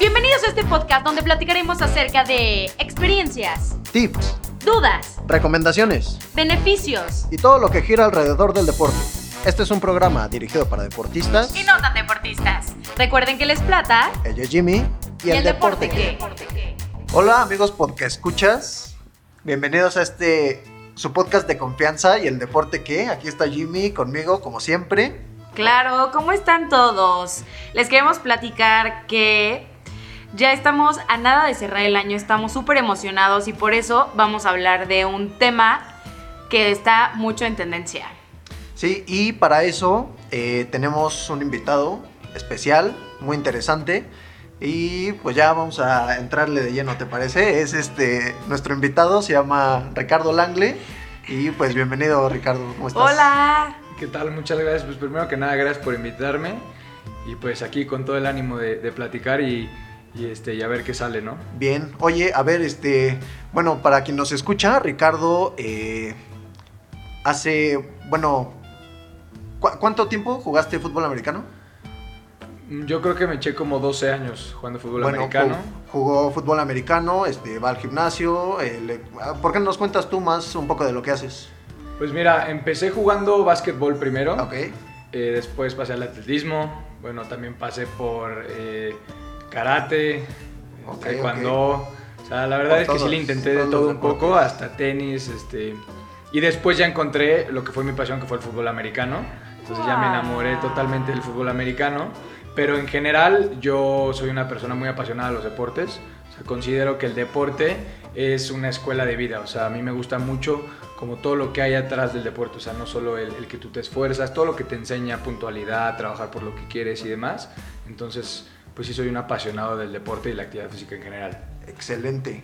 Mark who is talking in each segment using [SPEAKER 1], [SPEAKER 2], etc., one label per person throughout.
[SPEAKER 1] Bienvenidos a este podcast donde platicaremos acerca de experiencias,
[SPEAKER 2] tips,
[SPEAKER 1] dudas,
[SPEAKER 2] recomendaciones
[SPEAKER 1] beneficios
[SPEAKER 2] y todo lo que gira alrededor del deporte. Este es un programa dirigido para deportistas.
[SPEAKER 1] y no tan deportistas. Recuerden que les plata
[SPEAKER 2] Ella es Jimmy y, el, deporte, que. Hola amigos podcast escuchas. Bienvenidos a este su podcast de confianza y el deporte que. Aquí está Jimmy conmigo como siempre.
[SPEAKER 1] Claro, ¿cómo están todos? Les queremos platicar que ya estamos a nada de cerrar el año, estamos súper emocionados y por eso vamos a hablar de un tema que está mucho en tendencia.
[SPEAKER 2] Sí, y para eso eh, tenemos un invitado especial, muy interesante. Y pues ya vamos a entrarle de lleno, ¿te parece? Es este nuestro invitado, se llama Ricardo Langle. Y pues bienvenido, Ricardo, ¿cómo estás?
[SPEAKER 1] Hola.
[SPEAKER 3] ¿Qué tal? Muchas gracias. Pues primero que nada, gracias por invitarme. Y pues aquí con todo el ánimo de, de platicar y, y, este, y a ver qué sale, ¿no?
[SPEAKER 2] Bien, oye, a ver, este, bueno, para quien nos escucha, Ricardo eh, hace, bueno, ¿cu- ¿cuánto tiempo jugaste fútbol americano?
[SPEAKER 3] Yo creo que me eché como 12 años jugando fútbol
[SPEAKER 2] bueno,
[SPEAKER 3] americano.
[SPEAKER 2] ju- jugó fútbol americano, este, va al gimnasio. eh, le- ah, ¿Por qué no nos cuentas tú más un poco de lo que haces?
[SPEAKER 3] Pues mira, empecé jugando básquetbol primero.
[SPEAKER 2] Ok.
[SPEAKER 3] Eh, después pasé al atletismo. Bueno, también pasé por eh, karate,
[SPEAKER 2] Ok,
[SPEAKER 3] taekwondo. O sea, la verdad es que sí
[SPEAKER 2] todos,
[SPEAKER 3] le intenté de
[SPEAKER 2] todos
[SPEAKER 3] todo un poco,
[SPEAKER 2] deportes.
[SPEAKER 3] hasta tenis, este... Y después ya encontré lo que fue mi pasión, que fue el fútbol americano. Entonces ya me enamoré
[SPEAKER 1] Wow.
[SPEAKER 3] totalmente del fútbol americano. Pero en general yo soy una persona muy apasionada de los deportes. O sea, considero que el deporte es una escuela de vida. O sea, a mí me gusta mucho como todo lo que hay atrás del deporte. O sea, no solo el, el que tú te esfuerzas, todo lo que te enseña puntualidad, trabajar por lo que quieres y demás. Entonces, pues sí soy un apasionado del deporte y la actividad física en general.
[SPEAKER 2] Excelente.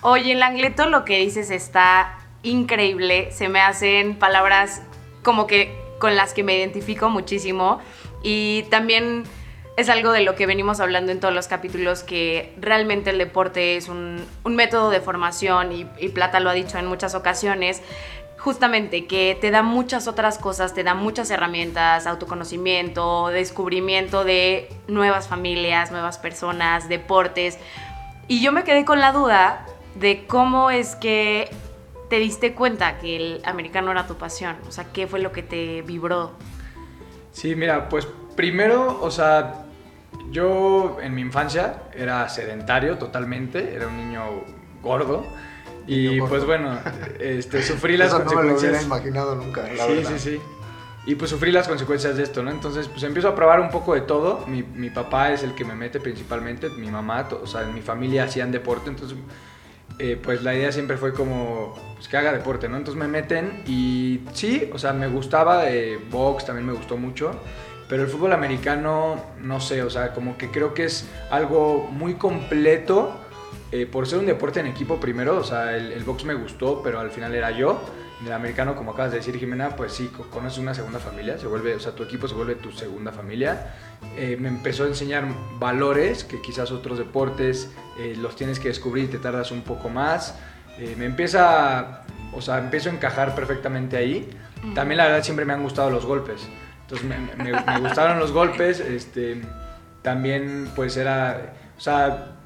[SPEAKER 1] Oye, Langleto, lo que dices está increíble. Se me hacen palabras como que con las que me identifico muchísimo. Y también es algo de lo que venimos hablando en todos los capítulos, que realmente el deporte es un, un método de formación y, y Plata lo ha dicho en muchas ocasiones. Justamente que te da muchas otras cosas, te da muchas herramientas, autoconocimiento, descubrimiento de nuevas familias, nuevas personas, deportes. Y yo me quedé con la duda de cómo es que te diste cuenta que el americano era tu pasión. O sea, ¿qué fue lo que te vibró?
[SPEAKER 3] Sí, mira, pues primero, o sea, yo en mi infancia era sedentario totalmente, era un niño gordo. Y pues bueno, este, sufrí las
[SPEAKER 2] Eso no me lo hubiera
[SPEAKER 3] consecuencias.
[SPEAKER 2] imaginado nunca, la
[SPEAKER 3] sí,
[SPEAKER 2] verdad.
[SPEAKER 3] sí, sí. Y pues sufrí las consecuencias de esto, ¿no? Entonces, pues empiezo a probar un poco de todo. Mi, mi papá es el que me mete principalmente, mi mamá, o sea, en mi familia hacían deporte, entonces, eh, pues la idea siempre fue como, pues que haga deporte, ¿no? Entonces me meten y sí, o sea, me gustaba, eh, box también me gustó mucho, pero el fútbol americano, no sé, o sea, como que creo que es algo muy completo. Eh, por ser un deporte en equipo primero, o sea, el, el box me gustó, pero al final era yo. En el americano, como acabas de decir, Jimena, pues sí, co- conoces una segunda familia, se vuelve, o sea, tu equipo se vuelve tu segunda familia. Eh, me empezó a enseñar valores que quizás otros deportes eh, los tienes que descubrir y te tardas un poco más. Eh, me empieza, o sea, empiezo a encajar perfectamente ahí. También la verdad siempre me han gustado los golpes. Entonces me, me- me gustaron los golpes. Este, también pues era, o sea,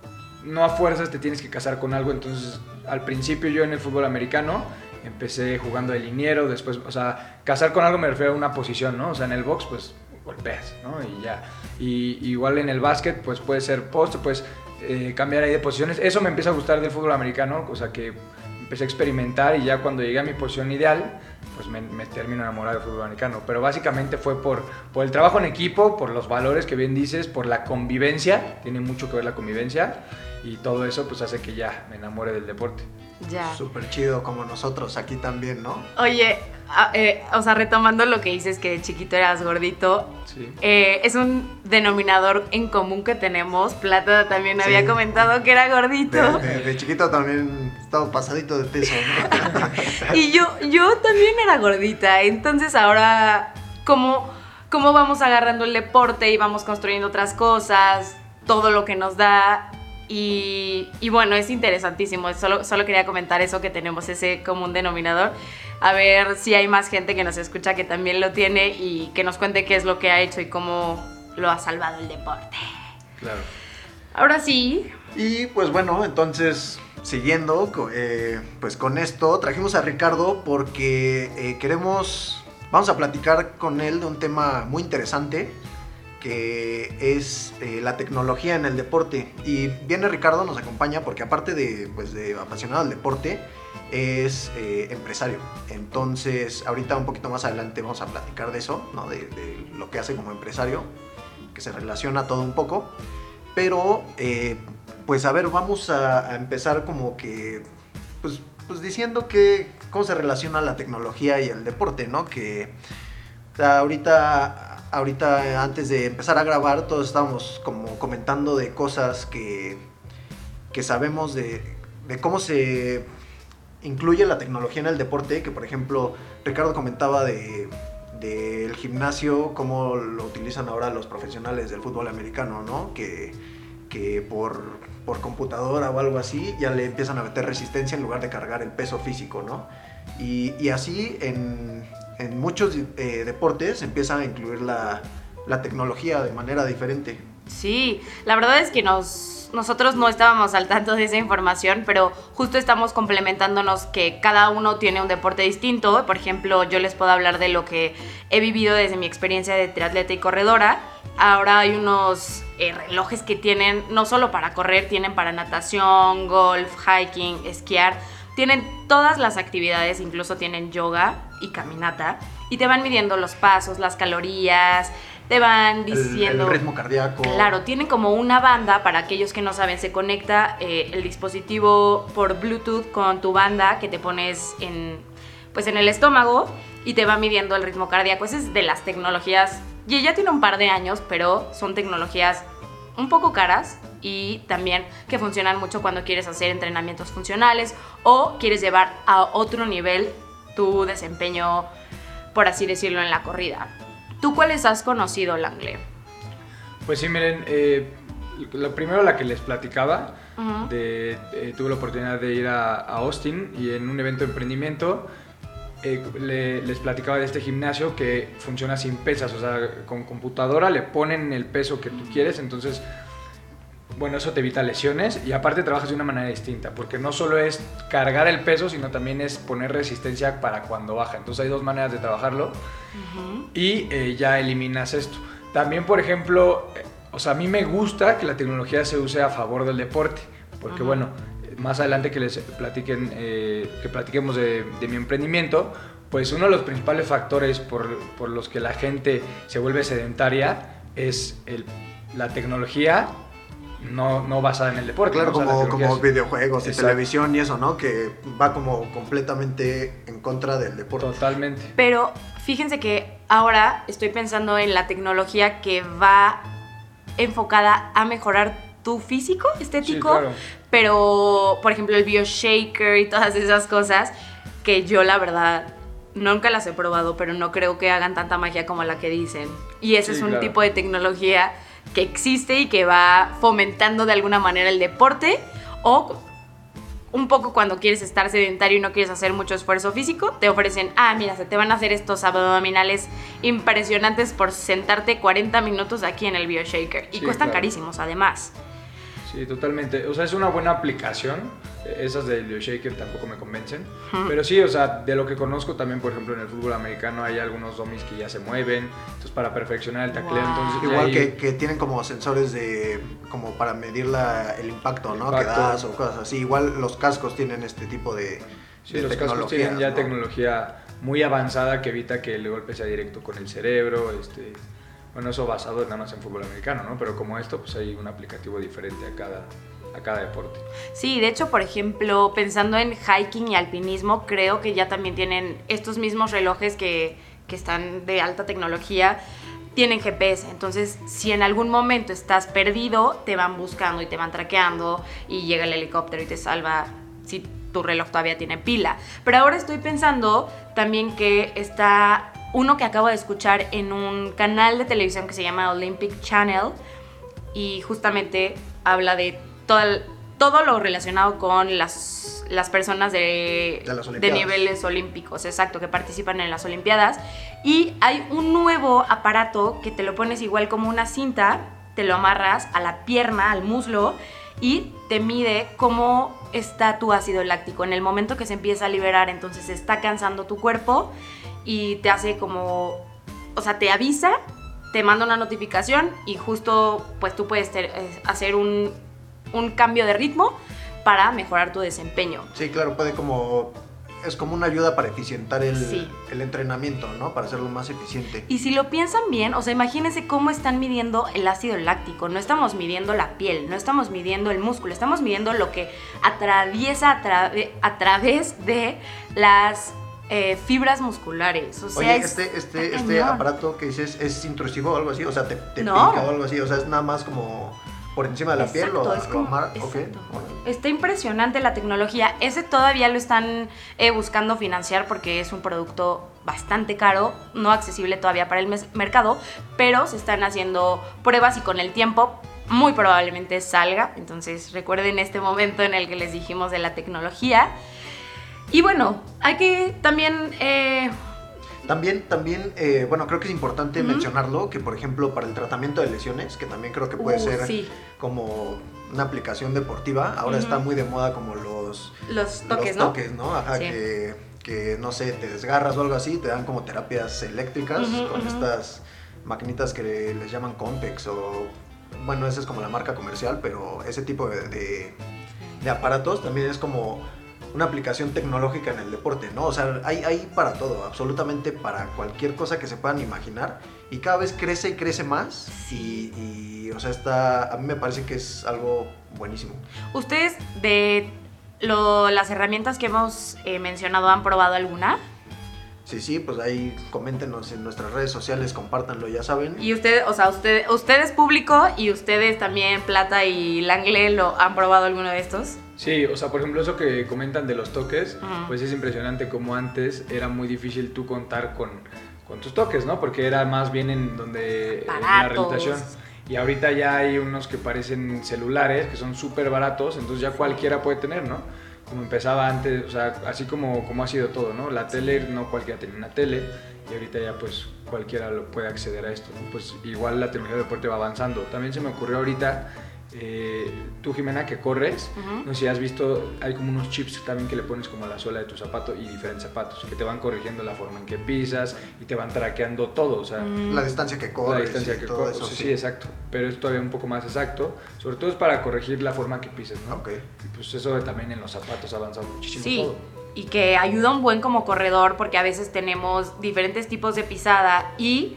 [SPEAKER 3] no a fuerzas te tienes que casar con algo. Entonces al principio yo en el fútbol americano empecé jugando de liniero, después, o sea, casar con algo me refiero a una posición, ¿no? O sea, en el box pues golpeas, ¿no? Y ya. Y igual en el básquet pues puede ser post, pues eh, cambiar ahí de posiciones. Eso me empieza a gustar del fútbol americano, o sea que empecé a experimentar y ya cuando llegué a mi posición ideal, pues me, termino enamorado del fútbol americano. Pero básicamente fue por, por el trabajo en equipo, por los valores que bien dices, por la convivencia, tiene mucho que ver la convivencia y todo eso pues hace que ya me enamore del deporte.
[SPEAKER 1] Ya.
[SPEAKER 2] Súper chido como nosotros aquí también, ¿no?
[SPEAKER 1] Oye, a- eh, o sea, retomando lo que dices que de chiquito eras gordito,
[SPEAKER 3] Sí.
[SPEAKER 1] eh, es un denominador en común que tenemos. Plata también
[SPEAKER 2] Sí.
[SPEAKER 1] había comentado que era gordito.
[SPEAKER 2] De, de- de chiquito también estaba pasadito de peso, ¿no?
[SPEAKER 1] Y yo, yo también era gordita. Entonces ahora, ¿cómo, ¿cómo vamos agarrando el deporte y vamos construyendo otras cosas? Todo lo que nos da. Y, y bueno, es interesantísimo. Solo, solo quería comentar eso, que tenemos ese común denominador. A ver si hay más gente que nos escucha que también lo tiene y que nos cuente qué es lo que ha hecho y cómo lo ha salvado el deporte.
[SPEAKER 3] Claro.
[SPEAKER 1] Ahora sí.
[SPEAKER 2] Y pues bueno, entonces siguiendo eh, pues con esto, trajimos a Ricardo porque eh, queremos, vamos a platicar con él de un tema muy interesante que es eh, la tecnología en el deporte. Y viene Ricardo, nos acompaña porque aparte de, pues, de apasionado del deporte, es empresario. Entonces, ahorita un poquito más adelante vamos a platicar de eso, ¿no? de, lo que hace como empresario, que se relaciona todo un poco. Pero pues a ver, vamos a, empezar como que, pues, pues, diciendo que cómo se relaciona la tecnología y el deporte, ¿no? Que ahorita, ahorita antes de empezar a grabar, todos estábamos como comentando de cosas que, que sabemos de, de cómo se incluye la tecnología en el deporte, que por ejemplo Ricardo comentaba de del gimnasio, cómo lo utilizan ahora los profesionales del fútbol americano, ¿no? Que, que por por computadora o algo así, ya le empiezan a meter resistencia en lugar de cargar el peso físico, ¿no? Y, así en, muchos eh, deportes empieza a incluir la, tecnología de manera diferente.
[SPEAKER 1] Sí, la verdad es que nos, nosotros no estábamos al tanto de esa información, pero justo estamos complementándonos que cada uno tiene un deporte distinto. Por ejemplo, yo les puedo hablar de lo que he vivido desde mi experiencia de triatleta y corredora. Ahora hay unos eh, relojes que tienen no solo para correr, tienen para natación, golf, hiking, esquiar. Tienen todas las actividades, incluso tienen yoga y caminata. Y te van midiendo los pasos, las calorías, te van diciendo...
[SPEAKER 2] El, ritmo cardíaco.
[SPEAKER 1] Claro, tienen como una banda, para aquellos que no saben, se conecta eh, el dispositivo por Bluetooth con tu banda que te pones en, pues en el estómago y te va midiendo el ritmo cardíaco. Esa es de las tecnologías y ya tiene un par de años, pero son tecnologías un poco caras y también que funcionan mucho cuando quieres hacer entrenamientos funcionales o quieres llevar a otro nivel tu desempeño, por así decirlo, en la corrida. ¿Tú cuáles has conocido, Langle?
[SPEAKER 3] Pues sí, miren, eh, lo primero la que les platicaba, de, eh, tuve la oportunidad de ir a, a Austin y en un evento de emprendimiento eh, les platicaba de este gimnasio que funciona sin pesas, o sea, con computadora le ponen el peso que tú quieres, entonces, bueno, eso te evita lesiones y aparte trabajas de una manera distinta, porque no solo es cargar el peso, sino también es poner resistencia para cuando baja. Entonces hay dos maneras de trabajarlo y eh, ya eliminas esto. También, por ejemplo, eh, o sea, a mí me gusta que la tecnología se use a favor del deporte, porque bueno, más adelante que les platiquen, eh, que platiquemos de, mi emprendimiento, pues uno de los principales factores por, por los que la gente se vuelve sedentaria es el, la tecnología no, no, basada en el deporte.
[SPEAKER 2] Claro, como, como videojuegos y televisión y eso, ¿no? Que va como completamente en contra del deporte.
[SPEAKER 3] Totalmente.
[SPEAKER 1] Pero fíjense que ahora estoy pensando en la tecnología que va enfocada a mejorar tu físico estético, pero por ejemplo el BioShaker y todas esas cosas que yo la verdad nunca las he probado, pero no creo que hagan tanta magia como la que dicen. Y ese es un tipo de tecnología que existe y que va fomentando de alguna manera el deporte o un poco cuando quieres estar sedentario y no quieres hacer mucho esfuerzo físico, te ofrecen, ah, mira, se te van a hacer estos abdominales impresionantes por sentarte 40 minutos aquí en el BioShaker. Y cuestan carísimos además.
[SPEAKER 3] Sí, totalmente. O sea, es una buena aplicación. Esas de Leo Shaker tampoco me convencen. Pero sí, o sea, de lo que conozco también, por ejemplo, en el fútbol americano hay algunos dummies que ya se mueven. Entonces, para perfeccionar el tacleo. Entonces,
[SPEAKER 2] Igual que, tienen como sensores de. como para medir la, el impacto, ¿no? Que das o cosas así. Igual los cascos tienen este tipo de.
[SPEAKER 3] Sí, los cascos tienen ya tecnología muy avanzada que evita que el golpe sea directo con el cerebro. Este bueno, eso basado nada más en fútbol americano, ¿no? Pero como esto, pues hay un aplicativo diferente a cada, a cada deporte.
[SPEAKER 1] Sí, de hecho, por ejemplo, pensando en hiking y alpinismo, creo que ya también tienen estos mismos relojes que, que están de alta tecnología, tienen GPS. Entonces, si en algún momento estás perdido, te van buscando y te van traqueando y llega el helicóptero y te salva si tu reloj todavía tiene pila. Pero ahora estoy pensando también que está uno que acabo de escuchar en un canal de televisión que se llama Olympic Channel y justamente habla de todo lo relacionado con las, las personas de, de, niveles olímpicos, exacto, que participan en las Olimpiadas. Y hay un nuevo aparato que te lo pones igual como una cinta te lo amarras a la pierna, al muslo, y te mide cómo está tu ácido láctico. En el momento que se empieza a liberar, entonces se está cansando tu cuerpo y te hace como, o sea, te avisa, te manda una notificación y justo pues tú puedes ter- eh, hacer un, un cambio de ritmo para mejorar tu desempeño.
[SPEAKER 2] Sí, claro, puede como... Es como una ayuda para eficientar el,
[SPEAKER 1] Sí.
[SPEAKER 2] el entrenamiento, ¿no? Para hacerlo más eficiente.
[SPEAKER 1] Y si lo piensan bien, o sea, imagínense cómo están midiendo el ácido láctico. No estamos midiendo la piel, no estamos midiendo el músculo, estamos midiendo lo que atraviesa a través de las eh, fibras musculares. O sea,
[SPEAKER 2] Oye,
[SPEAKER 1] es-
[SPEAKER 2] este, este, este
[SPEAKER 1] cañón.
[SPEAKER 2] aparato que dices es intrusivo o algo así, o sea, te, te
[SPEAKER 1] No.
[SPEAKER 2] pica o algo así, o sea, es nada más como por encima de la piel
[SPEAKER 1] Exacto,
[SPEAKER 2] o
[SPEAKER 1] es como-
[SPEAKER 2] amar- ok,
[SPEAKER 1] exacto.
[SPEAKER 2] órale.
[SPEAKER 1] Está impresionante la tecnología. Ese todavía lo están eh, buscando financiar porque es un producto bastante caro, no accesible todavía para el mes- mercado, pero se están haciendo pruebas y con el tiempo muy probablemente salga. Entonces recuerden este momento en el que les dijimos de la tecnología. Y bueno, hay que también... eh,
[SPEAKER 2] También, también, eh, bueno, creo que es importante mencionarlo, que por ejemplo para el tratamiento de lesiones, que también creo que puede
[SPEAKER 1] uh,
[SPEAKER 2] ser
[SPEAKER 1] sí,
[SPEAKER 2] como una aplicación deportiva, ahora está muy de moda como los
[SPEAKER 1] los toques,
[SPEAKER 2] los
[SPEAKER 1] ¿no?
[SPEAKER 2] toques, ¿no? Ajá,
[SPEAKER 1] Sí.
[SPEAKER 2] que, que, no sé, te desgarras o algo así, te dan como terapias eléctricas con estas maquinitas que les llaman Compex o, bueno, esa es como la marca comercial, pero ese tipo de, de- de aparatos también es como una aplicación tecnológica en el deporte, ¿no? O sea, hay, hay para todo, absolutamente para cualquier cosa que se puedan imaginar y cada vez crece y crece más y, y, o sea, está, a mí me parece que es algo buenísimo.
[SPEAKER 1] ¿Ustedes de lo- las herramientas que hemos eh, mencionado han probado alguna?
[SPEAKER 2] Sí, sí, pues ahí coméntenos en nuestras redes sociales, compártanlo, ya saben.
[SPEAKER 1] Y usted, o sea, usted, ustedes público y ustedes también, Plata y Langle, ¿lo han probado alguno de estos?
[SPEAKER 3] Sí, o sea, por ejemplo, eso que comentan de los toques, pues es impresionante como antes era muy difícil tú contar con, con tus toques, ¿no? Porque era más bien en donde en la rehabilitación. Y ahorita ya hay unos que parecen celulares, que son súper baratos, entonces ya cualquiera puede tener, ¿no? Como empezaba antes, o sea, así como, como ha sido todo, ¿no? La tele, no cualquiera tenía una tele, y ahorita ya pues cualquiera lo puede acceder a esto, ¿no? Pues igual la tecnología del deporte va avanzando. También se me ocurrió ahorita, eh, tú Jimena, que corres, no sé si has visto, hay como unos chips también que le pones como a la suela de tu zapato y diferentes zapatos, que te van corrigiendo la forma en que pisas y te van traqueando todo, o sea,
[SPEAKER 1] Mm.
[SPEAKER 2] La distancia que
[SPEAKER 3] la
[SPEAKER 2] corres
[SPEAKER 3] distancia
[SPEAKER 2] y
[SPEAKER 3] que
[SPEAKER 2] todo
[SPEAKER 3] corres.
[SPEAKER 2] eso,
[SPEAKER 3] sí.
[SPEAKER 2] sí.
[SPEAKER 3] exacto, pero es todavía un poco más exacto, sobre todo es para corregir la forma que pises, ¿no?
[SPEAKER 2] Ok.
[SPEAKER 3] Y pues eso también en los zapatos ha avanzado muchísimo
[SPEAKER 1] Sí,
[SPEAKER 3] todo.
[SPEAKER 1] y que ayuda un buen como corredor porque a veces tenemos diferentes tipos de pisada y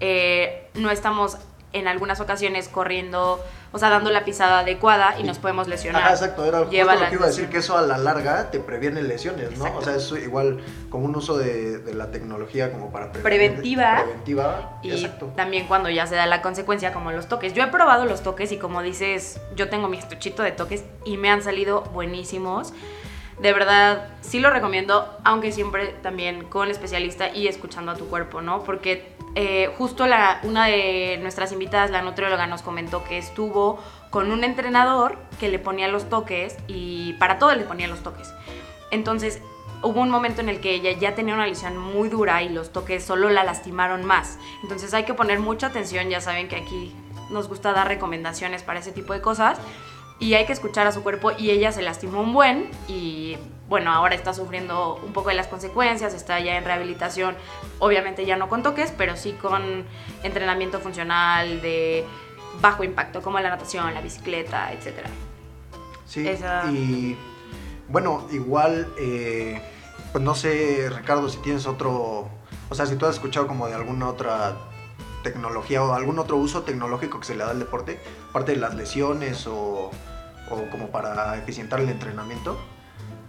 [SPEAKER 1] eh, no estamos en algunas ocasiones corriendo, o sea, dando la pisada adecuada y nos podemos lesionar.
[SPEAKER 2] Ajá, exacto, era justo
[SPEAKER 1] Lleva
[SPEAKER 2] lo que iba a decir, que eso a la larga te previene lesiones, ¿no?
[SPEAKER 1] Exacto.
[SPEAKER 2] O sea, es igual como un uso de, de la tecnología como para prevenir-
[SPEAKER 1] Preventiva.
[SPEAKER 2] Preventiva,
[SPEAKER 1] Y
[SPEAKER 2] exacto.
[SPEAKER 1] también cuando ya se da la consecuencia, como los toques. Yo he probado los toques y como dices, yo tengo mi estuchito de toques y me han salido buenísimos. De verdad, sí lo recomiendo, aunque siempre también con especialista y escuchando a tu cuerpo, ¿no? Porque eh, justo la, una de nuestras invitadas, la nutrióloga, nos comentó que estuvo con un entrenador que le ponía los toques y para todo le ponía los toques. Entonces, hubo un momento en el que ella ya tenía una lesión muy dura y los toques solo la lastimaron más. Entonces hay que poner mucha atención, ya saben que aquí nos gusta dar recomendaciones para ese tipo de cosas y hay que escuchar a su cuerpo y ella se lastimó un buen y bueno, ahora está sufriendo un poco de las consecuencias, está ya en rehabilitación, obviamente ya no con toques, pero sí con entrenamiento funcional de bajo impacto como la natación, la bicicleta, etcétera.
[SPEAKER 2] Sí,
[SPEAKER 1] esa-
[SPEAKER 2] y bueno, igual, eh, pues no sé, Ricardo, si tienes otro, o sea, si tú has escuchado como de alguna otra tecnología o algún otro uso tecnológico que se le da al deporte, aparte de las lesiones o, o como para eficientar el entrenamiento.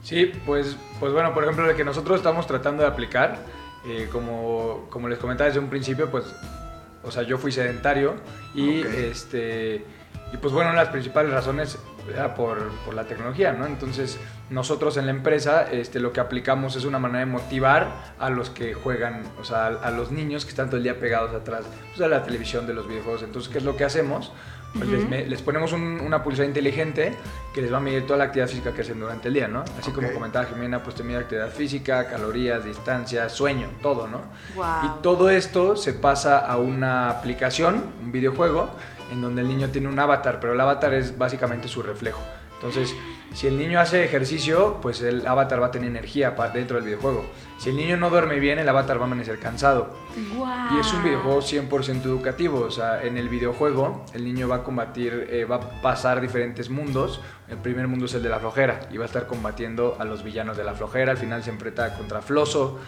[SPEAKER 3] Sí, pues, pues bueno, por ejemplo, lo que nosotros estamos tratando de aplicar, eh, como, como les comentaba desde un principio, pues, o sea, yo fui sedentario y,
[SPEAKER 2] Ok.
[SPEAKER 3] este, y pues bueno, las principales razones era por, por la tecnología, ¿no? Entonces, nosotros en la empresa este, lo que aplicamos es una manera de motivar a los que juegan, o sea, a, a los niños que están todo el día pegados atrás pues, de la televisión, de los videojuegos. Entonces, ¿qué es lo que hacemos? Pues les, ponemos un- una pulsera inteligente que les va a medir toda la actividad física que hacen durante el día, ¿no? Así como comentaba Jimena, pues te mide actividad física, calorías, distancia, sueño, todo, ¿no?
[SPEAKER 1] Wow.
[SPEAKER 3] Y todo esto se pasa a una aplicación, un videojuego, en donde el niño tiene un avatar, pero el avatar es básicamente su reflejo. Entonces, si el niño hace ejercicio, pues el avatar va a tener energía dentro del videojuego. Si el niño no duerme bien, el avatar va a amanecer cansado. Y es un videojuego 100% educativo, o sea, en el videojuego el niño va a combatir, eh, va a pasar diferentes mundos. El primer mundo es el de la flojera y va a estar combatiendo a los villanos de la flojera. Al final se enfrenta contra Floso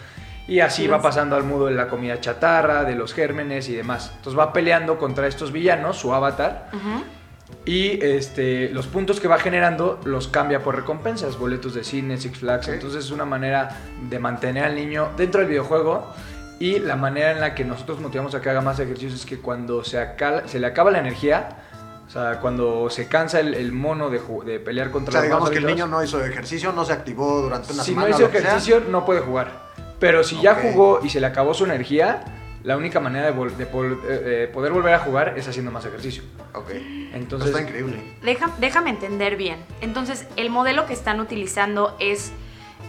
[SPEAKER 3] y así va pasando al mundo de la comida chatarra, de los gérmenes y demás. Entonces va peleando contra estos villanos, su avatar,
[SPEAKER 1] Ujú.
[SPEAKER 3] Y este, los puntos que va generando los cambia por recompensas, boletos de cine, Six Flags. Entonces es una manera de mantener al niño dentro del videojuego. Y la manera en la que nosotros motivamos a que haga más ejercicios es que cuando se, acal- se le acaba la energía, o sea, cuando se cansa el, el mono de, pelear
[SPEAKER 2] O
[SPEAKER 3] contra
[SPEAKER 2] sea,
[SPEAKER 3] los
[SPEAKER 2] digamos que el niño no hizo ejercicio, no se activó durante una
[SPEAKER 3] si
[SPEAKER 2] semana.
[SPEAKER 3] no
[SPEAKER 2] o
[SPEAKER 3] hizo
[SPEAKER 2] sea.
[SPEAKER 3] ejercicio, no puede jugar. Pero si ya jugó y se le acabó su energía, la única manera de, vol- de pol- eh, eh, poder volver a jugar es haciendo más ejercicio.
[SPEAKER 2] Ok.
[SPEAKER 3] Entonces,
[SPEAKER 2] Está increíble.
[SPEAKER 1] Deja- déjame entender bien. Entonces, el modelo que están utilizando es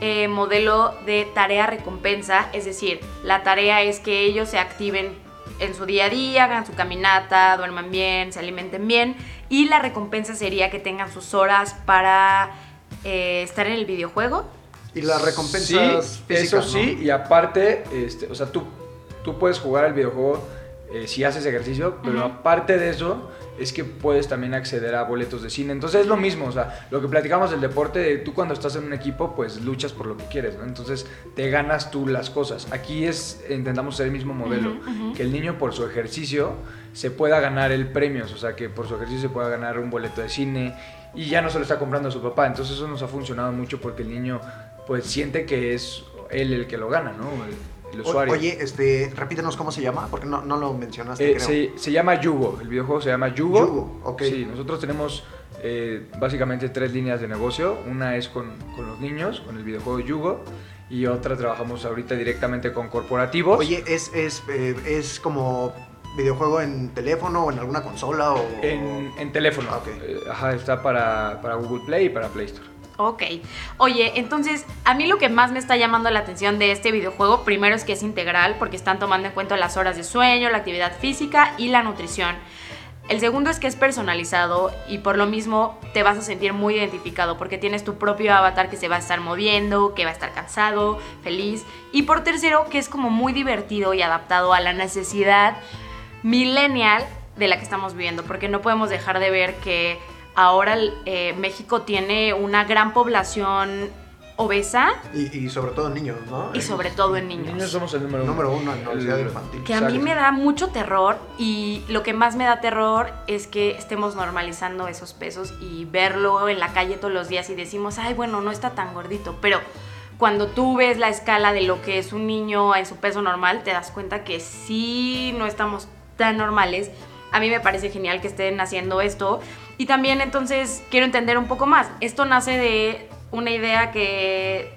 [SPEAKER 1] eh, modelo de tarea-recompensa, es decir, la tarea es que ellos se activen en su día a día, hagan su caminata, duerman bien, se alimenten bien, y la recompensa sería que tengan sus horas para eh, estar en el videojuego.
[SPEAKER 2] Y las recompensas
[SPEAKER 3] sí,
[SPEAKER 2] físicas,
[SPEAKER 3] eso sí,
[SPEAKER 2] ¿no?
[SPEAKER 3] y aparte, este, o sea, tú, tú puedes jugar al videojuego eh, si haces ejercicio, pero aparte de eso, es que puedes también acceder a boletos de cine. Entonces es lo mismo, o sea, lo que platicamos del deporte, tú cuando estás en un equipo, pues luchas por lo que quieres, ¿no? Entonces te ganas tú las cosas. Aquí es, intentamos hacer el mismo modelo, que el niño por su ejercicio se pueda ganar el premio, o sea, que por su ejercicio se pueda ganar un boleto de cine y ya no se lo está comprando a su papá. Entonces eso nos ha funcionado mucho porque el niño pues siente que es él el que lo gana, ¿no? El, el
[SPEAKER 2] O-
[SPEAKER 3] usuario.
[SPEAKER 2] Oye, este, repítenos cómo se llama, porque no, no lo mencionaste,
[SPEAKER 3] Eh,
[SPEAKER 2] creo.
[SPEAKER 3] se, se llama Yugo, el videojuego se llama Yugo.
[SPEAKER 2] Yugo, ok.
[SPEAKER 3] Sí, nosotros tenemos eh, básicamente tres líneas de negocio. Una es con, con los niños, con el videojuego Yugo, y otra trabajamos ahorita directamente con corporativos.
[SPEAKER 2] Oye, ¿es, es, eh, es como videojuego en teléfono o en alguna consola o...?
[SPEAKER 3] en, en teléfono.
[SPEAKER 2] Ah, ok.
[SPEAKER 3] Eh, ajá, está para, para Google Play y para Play Store.
[SPEAKER 1] Ok. Oye, entonces, a mí lo que más me está llamando la atención de este videojuego, primero es que es integral, porque están tomando en cuenta las horas de sueño, la actividad física y la nutrición. El segundo es que es personalizado y por lo mismo te vas a sentir muy identificado porque tienes tu propio avatar que se va a estar moviendo, que va a estar cansado, feliz. Y por tercero, que es como muy divertido y adaptado a la necesidad millennial de la que estamos viviendo, porque no podemos dejar de ver que ahora eh, México tiene una gran población obesa
[SPEAKER 2] Y, y sobre todo niños, ¿no?
[SPEAKER 1] y sobre todo en niños.
[SPEAKER 3] Niños somos el número uno.
[SPEAKER 2] Número uno en obesidad infantil.
[SPEAKER 1] Que a mí me da mucho terror y lo que más me da terror es que estemos normalizando esos pesos y verlo en la calle todos los días y decimos, ay, bueno, no está tan gordito, pero cuando tú ves la escala de lo que es un niño en su peso normal, te das cuenta que sí no estamos tan normales. A mí me parece genial que estén haciendo esto y también entonces quiero entender un poco más. Esto nace de una idea que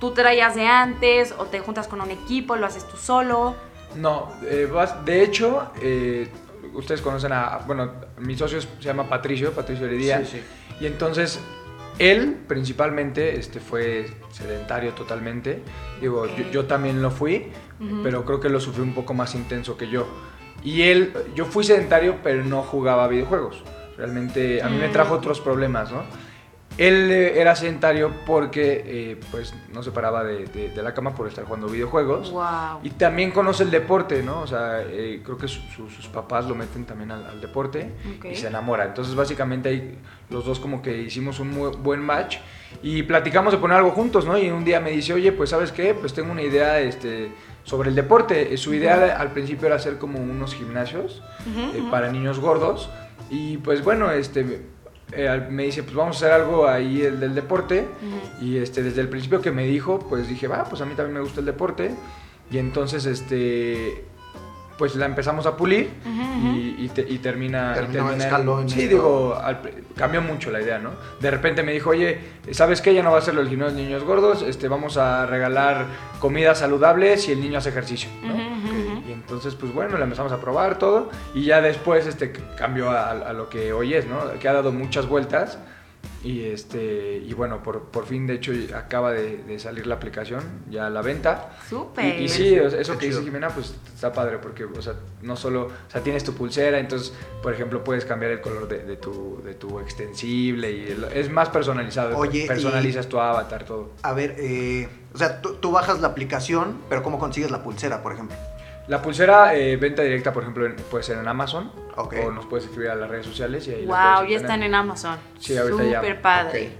[SPEAKER 1] tú traías de antes o te juntas con un equipo, lo haces tú solo.
[SPEAKER 3] No, eh, vas- de hecho, eh, ustedes conocen a, bueno, mi socio se llama Patricio, Patricio Heredia,
[SPEAKER 2] Sí, sí.
[SPEAKER 3] y entonces él principalmente este, fue sedentario totalmente, digo, yo, también lo fui, pero creo que lo sufrí un poco más intenso que yo. Y él, yo fui sedentario, pero no jugaba videojuegos. Realmente a mí me
[SPEAKER 1] Mm.
[SPEAKER 3] trajo otros problemas, ¿no? Él eh, era sedentario porque eh, pues no se paraba de, de- de la cama por estar jugando videojuegos.
[SPEAKER 1] Wow.
[SPEAKER 3] Y también conoce el deporte, ¿no? O sea, eh, creo que su- su- sus papás lo meten también al, al deporte
[SPEAKER 1] Ok.
[SPEAKER 3] y se enamora. Entonces, básicamente, ahí los dos como que hicimos un muy buen match y platicamos de poner algo juntos, ¿no? Y un día me dice, oye, pues, ¿sabes qué? Pues tengo una idea este, sobre el deporte. Eh, Su idea al principio era hacer como unos gimnasios eh, para niños gordos. Y pues, bueno, este... eh, me dice, pues vamos a hacer algo ahí el del deporte. Y este, desde el principio que me dijo, pues dije, va, pues a mí también me gusta el deporte. Y entonces, este, pues la empezamos a pulir y, y te- y termina... y termina
[SPEAKER 2] en
[SPEAKER 3] sí, digo, al cambió mucho la idea, ¿no? De repente me dijo, oye, ¿sabes qué? Ya no va a ser el gimnasio de niños gordos, este, vamos a regalar comida saludable si el niño hace ejercicio, entonces, pues bueno, la empezamos a probar todo y ya después este, cambió a, a lo que hoy es, ¿no? Que ha dado muchas vueltas Y, este, y bueno, por, por fin, de hecho, acaba de, de salir la aplicación ya a la venta.
[SPEAKER 1] Súper.
[SPEAKER 3] Y, y sí, eso
[SPEAKER 2] Qué
[SPEAKER 3] que dice. Jimena, pues está padre, porque, o sea, no solo, o sea, tienes tu pulsera, entonces, por ejemplo, puedes cambiar el color de, de tu, de tu extensible y el- es más personalizado.
[SPEAKER 2] Oye, y-
[SPEAKER 3] personalizas tu avatar, todo.
[SPEAKER 2] A ver, eh, o sea, tú, tú bajas la aplicación, pero ¿cómo consigues la pulsera, por ejemplo?
[SPEAKER 3] La pulsera, eh, venta directa, por ejemplo, en- puede ser en Amazon
[SPEAKER 2] Ok.
[SPEAKER 3] o nos puedes escribir a las redes sociales y ahí la
[SPEAKER 1] Wow,
[SPEAKER 3] puedes
[SPEAKER 1] ya
[SPEAKER 3] obtener.
[SPEAKER 1] están en Amazon.
[SPEAKER 3] Sí, ahorita ya.
[SPEAKER 1] Súper padre.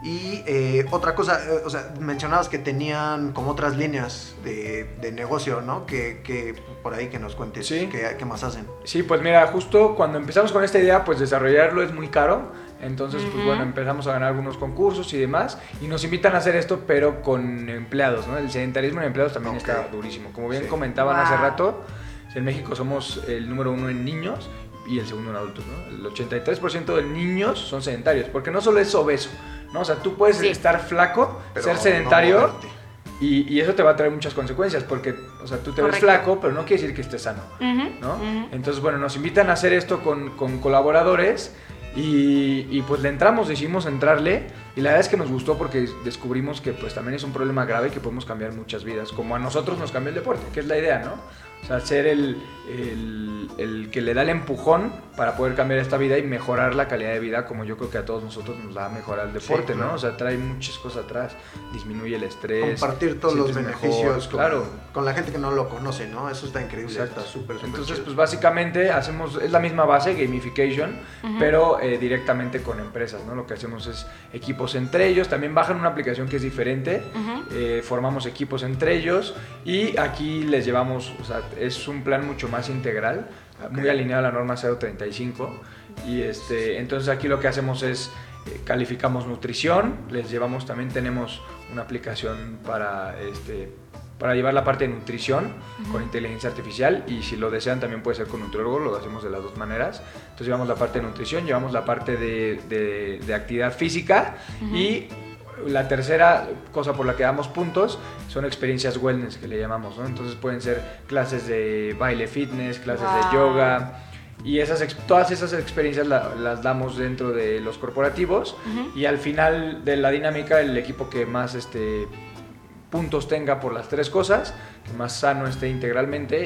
[SPEAKER 2] Y eh, otra cosa, eh, o sea, mencionabas que tenían como otras líneas de, de negocio, ¿no? Que, que por ahí que nos cuentes
[SPEAKER 3] Sí.
[SPEAKER 2] qué, qué más hacen.
[SPEAKER 3] Sí, pues mira, justo cuando empezamos con esta idea, pues desarrollarlo es muy caro. Entonces, pues
[SPEAKER 1] Ujú.
[SPEAKER 3] bueno, empezamos a ganar algunos concursos y demás. Y nos invitan a hacer esto, pero con empleados, ¿no? El sedentarismo en empleados también
[SPEAKER 2] Ok.
[SPEAKER 3] está durísimo. Como bien
[SPEAKER 2] Sí.
[SPEAKER 3] comentaban hace
[SPEAKER 1] Wow.
[SPEAKER 3] rato, en México somos el número uno en niños y el segundo en adultos, ¿no? El 83% de niños son sedentarios, porque no solo es obeso, ¿no? O sea, tú puedes
[SPEAKER 1] Sí.
[SPEAKER 3] estar flaco,
[SPEAKER 2] Pero
[SPEAKER 3] ser
[SPEAKER 2] no
[SPEAKER 3] sedentario
[SPEAKER 2] moverte.
[SPEAKER 3] y, y eso te va a traer muchas consecuencias, porque, o sea, tú te ves
[SPEAKER 1] Correcto.
[SPEAKER 3] flaco, pero no quiere decir que estés sano.
[SPEAKER 1] Ujú,
[SPEAKER 3] ¿no?
[SPEAKER 1] ujú.
[SPEAKER 3] Entonces, bueno, nos invitan a hacer esto con, con colaboradores y, pues le entramos, decidimos entrarle y la verdad es que nos gustó porque descubrimos que pues también es un problema grave y que podemos cambiar muchas vidas, como a nosotros nos cambió el deporte, que es la idea, ¿no? O sea, ser el, el, el que le da el empujón para poder cambiar esta vida y mejorar la calidad de vida, como yo creo que a todos nosotros nos da a mejorar el deporte,
[SPEAKER 2] claro.
[SPEAKER 3] ¿no? O sea, trae muchas cosas atrás, disminuye el estrés.
[SPEAKER 2] Compartir todos los
[SPEAKER 3] mejor,
[SPEAKER 2] beneficios con,
[SPEAKER 3] claro.
[SPEAKER 2] con la gente que no lo conoce, ¿no? Eso está increíble,
[SPEAKER 3] Exacto.
[SPEAKER 2] está súper, súper
[SPEAKER 3] Entonces,
[SPEAKER 2] chido.
[SPEAKER 3] pues básicamente hacemos, es la misma base, gamification, pero eh, directamente con empresas, ¿no? Lo que hacemos es equipos entre ellos, también bajan una aplicación que es diferente,
[SPEAKER 1] Ujú.
[SPEAKER 3] Eh, formamos equipos entre ellos y aquí les llevamos, o sea, es un plan mucho más integral, muy alineado a la norma 035 y este, entonces aquí lo que hacemos es eh, calificamos nutrición, les llevamos, también tenemos una aplicación para este para llevar la parte de nutrición con inteligencia artificial y si lo desean también puede ser con nutriólogo, lo hacemos de las dos maneras. Entonces llevamos la parte de nutrición, llevamos la parte de, de- de actividad física y la tercera cosa por la que damos puntos son experiencias wellness que le llamamos, ¿no? Entonces pueden ser clases de baile fitness, clases
[SPEAKER 1] Wow.
[SPEAKER 3] de yoga y esas, todas esas experiencias la- las damos dentro de los corporativos y al final de la dinámica el equipo que más este, puntos tenga por las tres cosas, que más sano esté integralmente,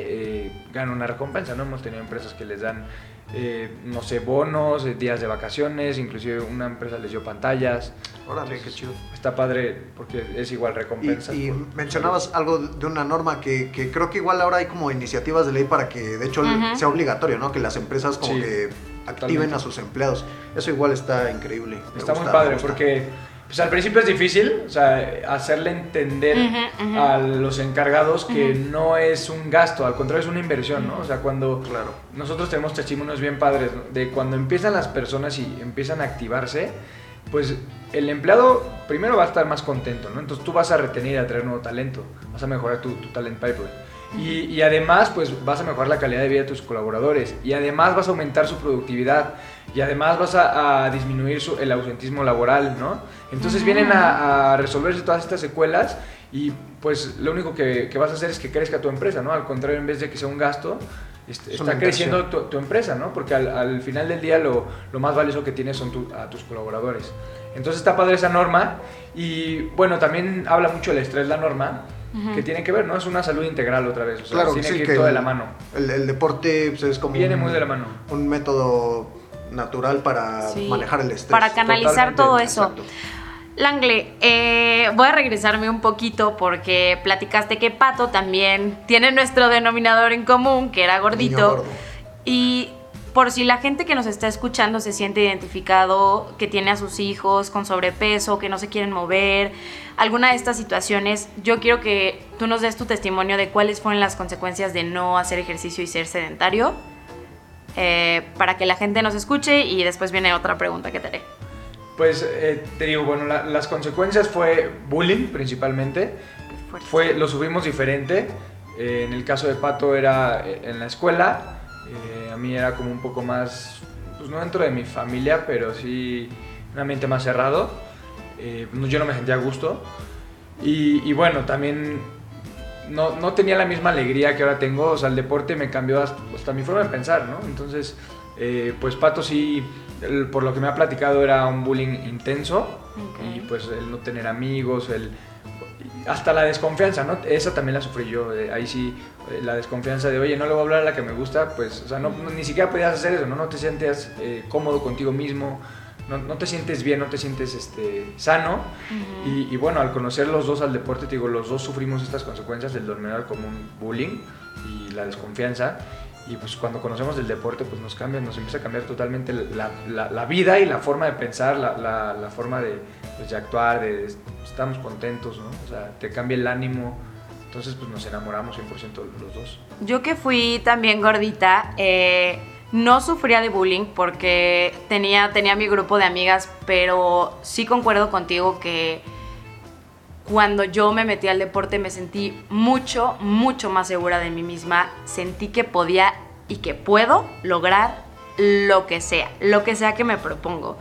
[SPEAKER 3] eh, gana una recompensa, ¿no? Hemos tenido empresas que les dan, eh, no sé, bonos, eh, días de vacaciones, inclusive una empresa les dio pantallas.
[SPEAKER 2] Órale, qué chido.
[SPEAKER 3] Está padre porque es igual recompensa.
[SPEAKER 2] y
[SPEAKER 3] por-
[SPEAKER 2] mencionabas algo de una norma que, que creo que igual ahora hay como iniciativas de ley para que de hecho sea obligatorio, ¿no? Que las empresas como
[SPEAKER 3] Sí,
[SPEAKER 2] que activen
[SPEAKER 3] totalmente.
[SPEAKER 2] a sus empleados. Eso igual está increíble. me
[SPEAKER 3] Está muy
[SPEAKER 2] gusta,
[SPEAKER 3] padre porque pues, al principio es difícil, o sea, hacerle entender a los encargados que no es un gasto, al contrario es una inversión, ¿no? O sea, cuando
[SPEAKER 2] Claro.
[SPEAKER 3] nosotros tenemos testimonios bien padres ¿no? de cuando empiezan las personas y empiezan a activarse, pues el empleado primero va a estar más contento, ¿no? Entonces tú vas a retener y a traer nuevo talento, vas a mejorar tu, tu talent pipeline. Y, y además, pues vas a mejorar la calidad de vida de tus colaboradores. Y además vas a aumentar su productividad. Y además vas a, a disminuir su- el ausentismo laboral, ¿no? Entonces vienen a, a resolverse todas estas secuelas y pues lo único que, que vas a hacer es que crezca tu empresa, ¿no? Al contrario, en vez de que sea un gasto, este, está creciendo tu, tu empresa, ¿no? Porque al, al final del día lo, lo más valioso que tienes son tu- a tus colaboradores. Entonces está padre esa norma y bueno, también habla mucho del estrés la norma,
[SPEAKER 1] Ujú.
[SPEAKER 3] que tiene que ver, ¿no? Es una salud integral otra vez, o sea,
[SPEAKER 2] Claro,
[SPEAKER 3] tiene
[SPEAKER 2] sí,
[SPEAKER 3] que ir
[SPEAKER 2] que
[SPEAKER 3] todo de
[SPEAKER 2] el-
[SPEAKER 3] la mano.
[SPEAKER 2] El, el deporte pues, es como
[SPEAKER 3] Viene
[SPEAKER 2] un,
[SPEAKER 3] muy de la mano.
[SPEAKER 2] un método natural para
[SPEAKER 1] Sí.
[SPEAKER 2] manejar el estrés.
[SPEAKER 1] Para canalizar
[SPEAKER 3] Totalmente,
[SPEAKER 1] todo eso.
[SPEAKER 2] Exacto.
[SPEAKER 1] Langle, eh, voy a regresarme un poquito porque platicaste que Pato también tiene nuestro denominador en común, que era gordito. Y por si la gente que nos está escuchando se siente identificado, que tiene a sus hijos con sobrepeso, que no se quieren mover, alguna de estas situaciones, yo quiero que tú nos des tu testimonio de cuáles fueron las consecuencias de no hacer ejercicio y ser sedentario, eh, para que la gente nos escuche y después viene otra pregunta que te haré.
[SPEAKER 3] Pues eh, te digo, bueno, la- las consecuencias fue bullying principalmente. Fue, lo subimos diferente. Eh, en el caso de Pato era eh, en la escuela. Eh, a mí era como un poco más, pues no dentro de mi familia, pero sí un ambiente más cerrado. Eh, yo no me sentía a gusto. Y, y bueno, también no, no tenía la misma alegría que ahora tengo. O sea, el deporte me cambió hasta, hasta mi forma de pensar, ¿no? Entonces, eh, pues Pato sí el- por lo que me ha platicado era un bullying intenso
[SPEAKER 1] Ok.
[SPEAKER 3] y pues el no tener amigos, el hasta la desconfianza, ¿no? Esa también la sufrí yo, eh, ahí sí, eh, la desconfianza de, oye, no le voy a hablar a la que me gusta, pues, o sea, no, no- ni siquiera podías hacer eso, ¿no? No te sientes eh, cómodo contigo mismo, no, no te sientes bien, no te sientes este, sano. y, y bueno, al conocer los dos al deporte, te digo, los dos sufrimos estas consecuencias del dormidor como un bullying y la desconfianza. Y pues cuando conocemos el deporte, pues nos cambia, nos empieza a cambiar totalmente la, la- vida y la forma de pensar, la, la- forma de, pues, de actuar, de, estamos contentos, ¿no? O sea, te cambia el ánimo. Entonces, pues nos enamoramos 100% los dos.
[SPEAKER 1] Yo que fui también gordita, eh, no sufría de bullying porque tenía, tenía mi grupo de amigas, pero sí concuerdo contigo que cuando yo me metí al deporte me sentí mucho, mucho más segura de mí misma. Sentí que podía y que puedo lograr lo que sea, lo que sea que me propongo.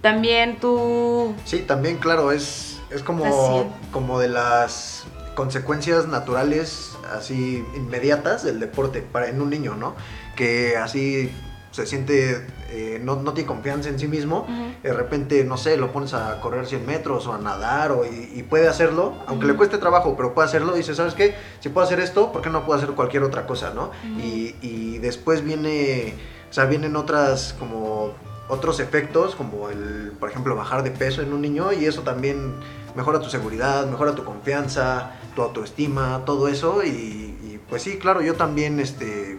[SPEAKER 1] También tú...
[SPEAKER 2] Sí, también, claro, es, es como,
[SPEAKER 1] Así.
[SPEAKER 2] como de las consecuencias naturales, así inmediatas del deporte para, en un niño, ¿no? Que así se siente, eh, no, no tiene confianza en sí mismo, de repente, no sé, lo pones a correr 100 metros o a nadar o, y, y puede hacerlo, aunque le cueste trabajo, pero puede hacerlo, dice, ¿sabes qué? Si puedo hacer esto, ¿por qué no puedo hacer cualquier otra cosa, no? y, y después viene, o sea, vienen otras como otros efectos, como el, por ejemplo, bajar de peso en un niño y eso también mejora tu seguridad, mejora tu confianza, tu autoestima, todo eso y, y, pues sí, claro, yo también este,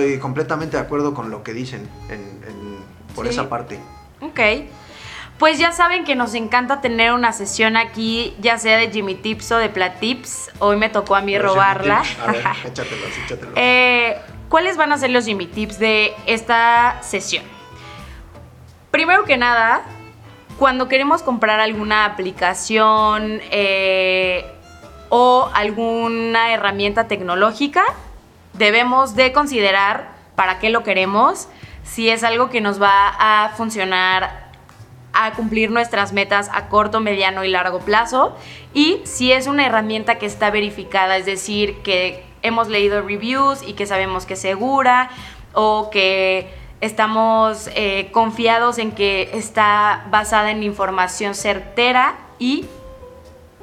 [SPEAKER 2] estoy completamente de acuerdo con lo que dicen en, en- por
[SPEAKER 1] Sí.
[SPEAKER 2] esa parte.
[SPEAKER 1] Ok. Pues ya saben que nos encanta tener una sesión aquí, ya sea de Jimmy Tips o de Platips. Hoy me tocó a mí
[SPEAKER 2] Pero
[SPEAKER 1] robarla.
[SPEAKER 2] A ver, échatelos, échatelos.
[SPEAKER 1] Eh, ¿Cuáles van a ser los Jimmy Tips de esta sesión? Primero que nada, cuando queremos comprar alguna aplicación eh, o alguna herramienta tecnológica, debemos de considerar para qué lo queremos, si es algo que nos va a funcionar a cumplir nuestras metas a corto, mediano y largo plazo y si es una herramienta que está verificada, es decir, que hemos leído reviews y que sabemos que es segura o que estamos eh, confiados en que está basada en información certera y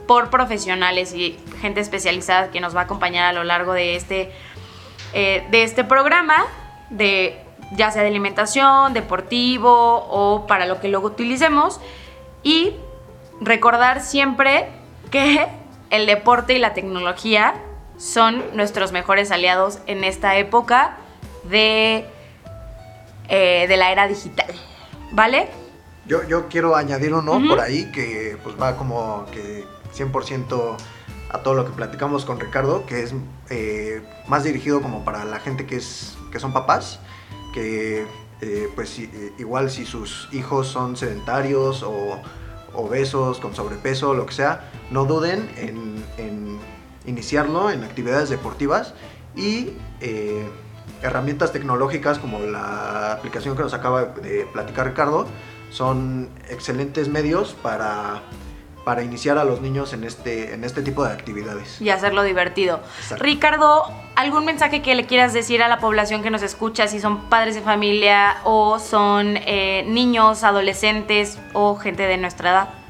[SPEAKER 1] por profesionales y gente especializada que nos va a acompañar a lo largo de este, eh, de este programa, de, ya sea de alimentación, deportivo o para lo que luego utilicemos. Y recordar siempre que el deporte y la tecnología son nuestros mejores aliados en esta época de, eh, de la era digital. ¿Vale?
[SPEAKER 2] Yo, yo quiero añadir uno
[SPEAKER 1] Ujú.
[SPEAKER 2] por ahí que pues va como que 100% a todo lo que platicamos con Ricardo, que es eh, más dirigido como para la gente que, es, que son papás, que eh, pues eh, igual si sus hijos son sedentarios o obesos, con sobrepeso, lo que sea, no duden en, iniciarlo en actividades deportivas y herramientas tecnológicas como la aplicación que nos acaba de platicar Ricardo son excelentes medios para, para iniciar a los niños en este, en este tipo de actividades.
[SPEAKER 1] y hacerlo divertido.
[SPEAKER 2] Exacto.
[SPEAKER 1] Ricardo, ¿algún mensaje que le quieras decir a la población que nos escucha, si son padres de familia o son eh, niños, adolescentes o gente de nuestra edad?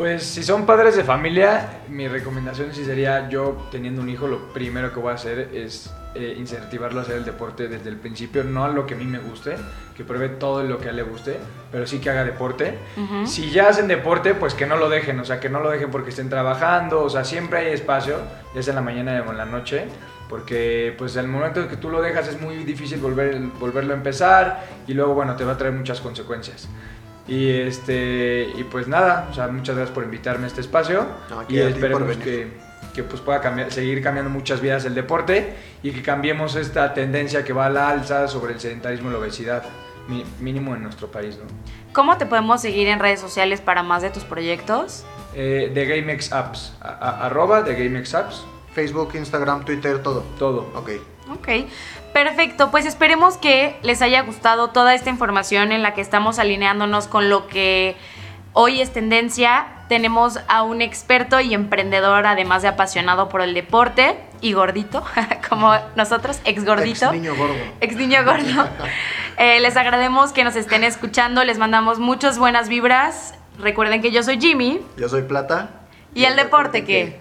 [SPEAKER 3] Pues si son padres de familia, mi recomendación sí sería yo teniendo un hijo, lo primero que voy a hacer es eh, incentivarlo a hacer el deporte desde el principio, no a lo que a mí me guste, que pruebe todo lo que a él le guste, pero sí que haga deporte. Si ya hacen deporte, pues que no lo dejen, o sea, que no lo dejen porque estén trabajando, o sea, siempre hay espacio, ya sea en la mañana o en la noche, porque pues al momento que tú lo dejas es muy difícil volver, volverlo a empezar y luego, bueno, te va a traer muchas consecuencias. Y este y pues nada, o sea, muchas gracias por invitarme a este espacio
[SPEAKER 2] No,
[SPEAKER 3] y esperemos que, que, pues pueda cambiar, seguir cambiando muchas vidas el deporte y que cambiemos esta tendencia que va a la alza sobre el sedentarismo y la obesidad, mínimo en nuestro país, ¿no?
[SPEAKER 1] ¿Cómo te podemos seguir en redes sociales para más de tus proyectos?
[SPEAKER 3] Eh, de GameX Apps, a- a- arroba de GameX Apps,
[SPEAKER 2] Facebook, Instagram, Twitter, todo.
[SPEAKER 3] todo.
[SPEAKER 2] Ok.
[SPEAKER 1] Ok, perfecto. Pues esperemos que les haya gustado toda esta información en la que estamos alineándonos con lo que hoy es tendencia. Tenemos a un experto y emprendedor, además de apasionado por el deporte y gordito, como nosotros, ex gordito.
[SPEAKER 2] Ex niño gordo.
[SPEAKER 1] Ex niño gordo. Eh, les agradecemos que nos estén escuchando, les mandamos muchas buenas vibras. Recuerden que yo soy Jimmy
[SPEAKER 2] Yo soy Plata.
[SPEAKER 1] y el deporte que...